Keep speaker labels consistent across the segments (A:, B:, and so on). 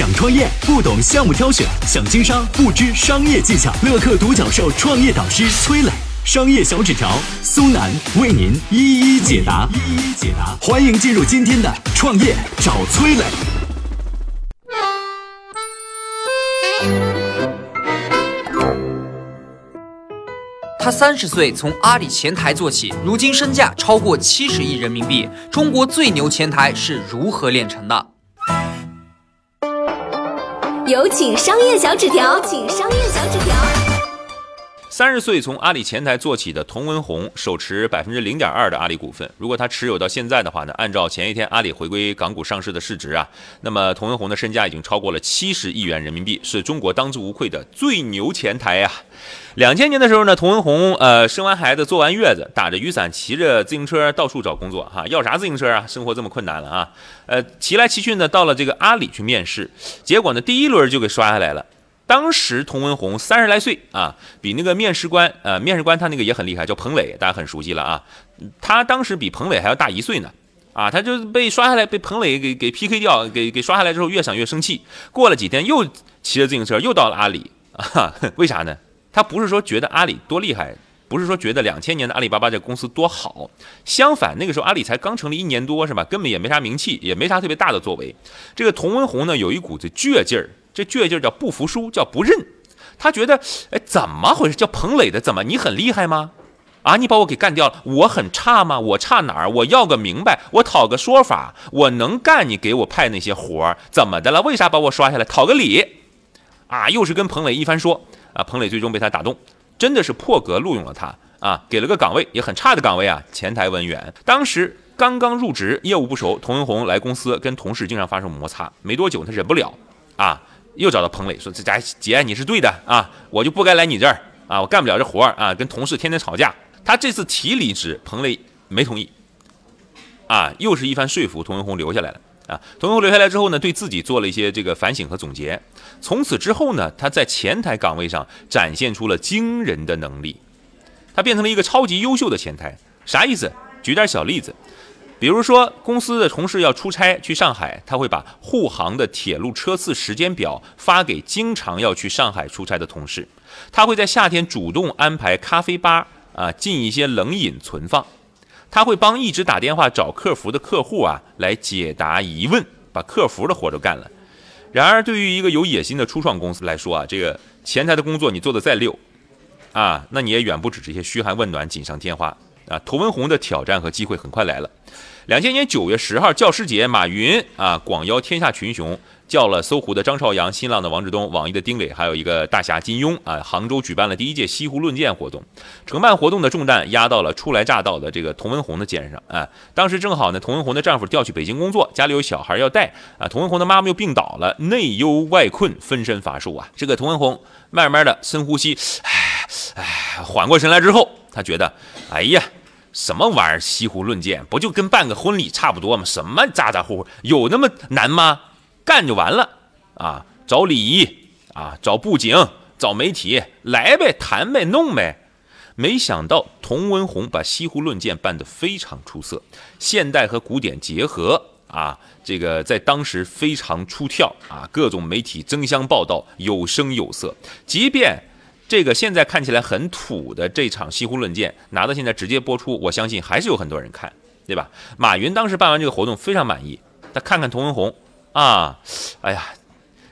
A: 想创业不懂项目挑选，想经商不知商业技巧。乐客独角兽创业导师崔磊，商业小纸条苏南为您一一解答。一一解答，欢迎进入今天的创业找崔磊。
B: 他三十岁从阿里前台做起，如今身价超过七十亿人民币。中国最牛前台是如何炼成的？
C: 有请商业小纸条，请商业小纸条。
D: 三十岁从阿里前台做起的童文红手持百分之零点二的阿里股份。如果他持有到现在的话呢，按照前一天阿里回归港股上市的市值啊，那么童文红的身价已经超过了七十亿元人民币，是中国当之无愧的最牛前台呀。两千年的时候呢，童文红呃生完孩子坐完月子，打着雨伞骑着自行车到处找工作哈，要啥自行车啊？生活这么困难了啊，呃骑来骑去呢，到了这个阿里去面试，结果呢第一轮就给刷下来了。当时童文红三十来岁啊，比那个面试官呃面试官他那个也很厉害，叫彭磊，大家很熟悉了啊。他当时比彭磊还要大一岁呢，啊，他就被刷下来，被彭磊给给 PK 掉，给给刷下来之后越想越生气。过了几天又骑着自行车又到了阿里啊，为啥呢？他不是说觉得阿里多厉害，不是说觉得两千年的阿里巴巴这公司多好，相反，那个时候阿里才刚成立一年多，是吧？根本也没啥名气，也没啥特别大的作为。这个童文红呢，有一股子倔劲儿，这倔劲儿叫不服输，叫不认。他觉得，哎，怎么回事？叫彭磊的，怎么你很厉害吗？啊，你把我给干掉了，我很差吗？我差哪儿？我要个明白，我讨个说法，我能干，你给我派那些活儿，怎么的了？为啥把我刷下来？讨个理。啊，又是跟彭磊一番说。啊，彭磊最终被他打动，真的是破格录用了他啊，给了个岗位，也很差的岗位啊，前台文员。当时刚刚入职，业务不熟，童文红来公司跟同事经常发生摩擦，没多久他忍不了啊，又找到彭磊说：“这家姐你是对的啊，我就不该来你这儿啊，我干不了这活儿啊，跟同事天天吵架。”他这次提离职，彭磊没同意啊，又是一番说服，童文红留下来了。啊，童文红留下来之后呢，对自己做了一些这个反省和总结。从此之后呢，他在前台岗位上展现出了惊人的能力，他变成了一个超级优秀的前台。啥意思？举点小例子，比如说公司的同事要出差去上海，他会把沪杭的铁路车次时间表发给经常要去上海出差的同事。他会在夏天主动安排咖啡吧啊，进一些冷饮存放。他会帮一直打电话找客服的客户啊来解答疑问，把客服的活都干了。然而，对于一个有野心的初创公司来说啊，这个前台的工作你做的再溜，啊，那你也远不止这些嘘寒问暖、锦上添花啊。童文红的挑战和机会很快来了。两千年九月十号，教师节，马云啊广邀天下群雄。叫了搜狐的张朝阳、新浪的王志东、网易的丁磊，还有一个大侠金庸啊，杭州举办了第一届西湖论剑活动。承办活动的重担压到了初来乍到的这个童文红的肩上啊。当时正好呢，童文红的丈夫调去北京工作，家里有小孩要带啊。童文红的妈妈又病倒了，内忧外困，分身乏术啊。这个童文红慢慢的深呼吸，唉唉，缓过神来之后，他觉得，哎呀，什么玩意儿西湖论剑，不就跟办个婚礼差不多吗？什么咋咋呼呼，有那么难吗？干就完了啊！找礼仪啊，找布景，找媒体，来呗，谈呗，弄呗。没想到童文红把西湖论剑办得非常出色，现代和古典结合啊，这个在当时非常出挑啊，各种媒体争相报道，有声有色。即便这个现在看起来很土的这场西湖论剑拿到现在直接播出，我相信还是有很多人看，对吧？马云当时办完这个活动非常满意，他看看童文红。啊，哎呀，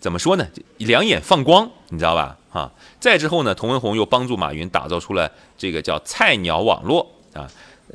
D: 怎么说呢？两眼放光，你知道吧？啊，再之后呢，童文红又帮助马云打造出了这个叫菜鸟网络啊。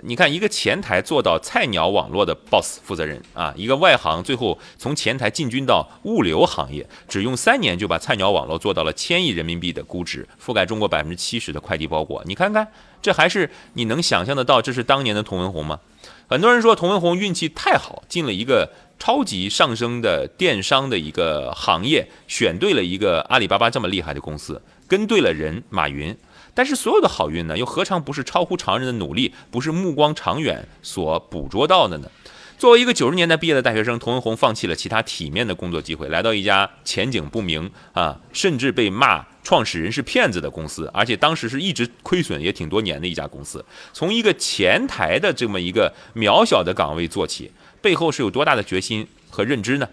D: 你看，一个前台做到菜鸟网络的 boss 负责人啊，一个外行最后从前台进军到物流行业，只用三年就把菜鸟网络做到了千亿人民币的估值，覆盖中国百分之七十的快递包裹。你看看，这还是你能想象得到这是当年的童文红吗？很多人说童文红运气太好，进了一个。超级上升的电商的一个行业，选对了一个阿里巴巴这么厉害的公司，跟对了人马云。但是所有的好运呢，又何尝不是超乎常人的努力，不是目光长远所捕捉到的呢？作为一个九十年代毕业的大学生，童文红放弃了其他体面的工作机会，来到一家前景不明啊，甚至被骂创始人是骗子的公司，而且当时是一直亏损也挺多年的一家公司。从一个前台的这么一个渺小的岗位做起。背后是有多大的决心和认知呢？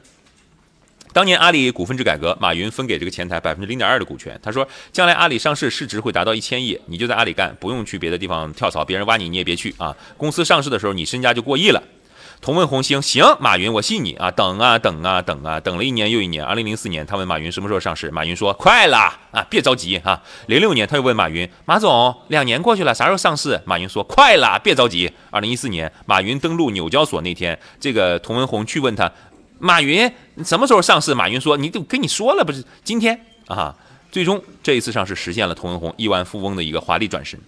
D: 当年阿里股份制改革，马云分给这个前台百分之零点二的股权。他说，将来阿里上市市值会达到一千亿，你就在阿里干，不用去别的地方跳槽，别人挖你你也别去啊。公司上市的时候，你身家就过亿了。同问红星行，马云我信你啊，等啊等啊等啊，等了一年又一年。二零零四年，他问马云什么时候上市，马云说快了啊，别着急啊。零六年，他又问马云，马总，两年过去了，啥时候上市？马云说快了，别着急。二零一四年，马云登陆纽交所那天，这个童文红去问他，马云什么时候上市？马云说你都跟你说了不是今天啊。最终这一次上市实现了童文红亿万富翁的一个华丽转身。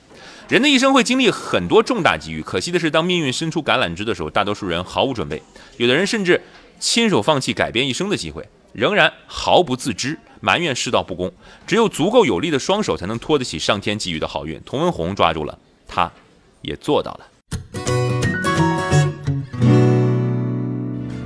D: 人的一生会经历很多重大机遇，可惜的是，当命运伸出橄榄枝的时候，大多数人毫无准备，有的人甚至亲手放弃改变一生的机会，仍然毫不自知，埋怨世道不公。只有足够有力的双手，才能托得起上天给予的好运。童文红抓住了，他也做到了。